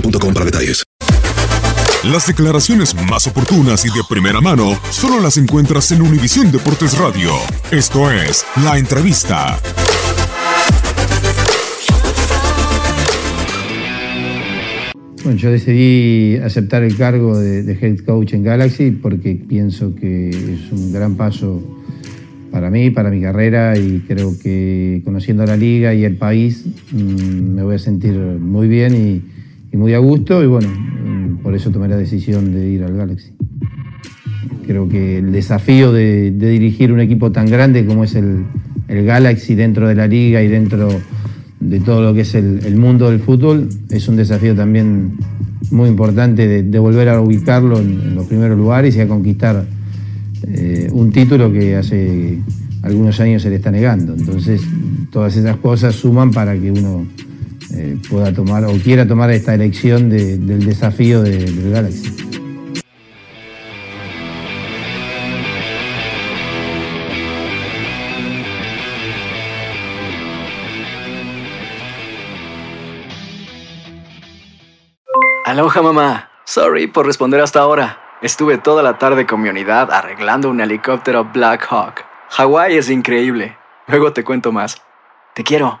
boostmobile.com para detalles. Las declaraciones más oportunas y de primera mano solo las encuentras en Univisión Deportes Radio. Esto es La Entrevista. Bueno, yo decidí aceptar el cargo de, de head coach en Galaxy porque pienso que es un gran paso para mí, para mi carrera y creo que conociendo la liga y el país mm, me voy a sentir muy bien y, muy a gusto y bueno, mm, por eso tomé la decisión de ir al Galaxy. Creo que el desafío de, dirigir un equipo tan grande como es el, Galaxy dentro de la liga y dentro de todo lo que es el, mundo del fútbol es un desafío también muy importante de, volver a ubicarlo en, en los primeros lugares y a conquistar eh, un título que hace algunos años se le está negando. Entonces, todas esas cosas suman para que uno eh, pueda tomar o quiera tomar esta elección de- del desafío de- del Galaxy. Aloha mamá. Sorry por responder hasta ahora. Estuve toda la tarde con mi unidad arreglando un helicóptero Black Hawk. Hawái es increíble. Luego te cuento más. Te quiero.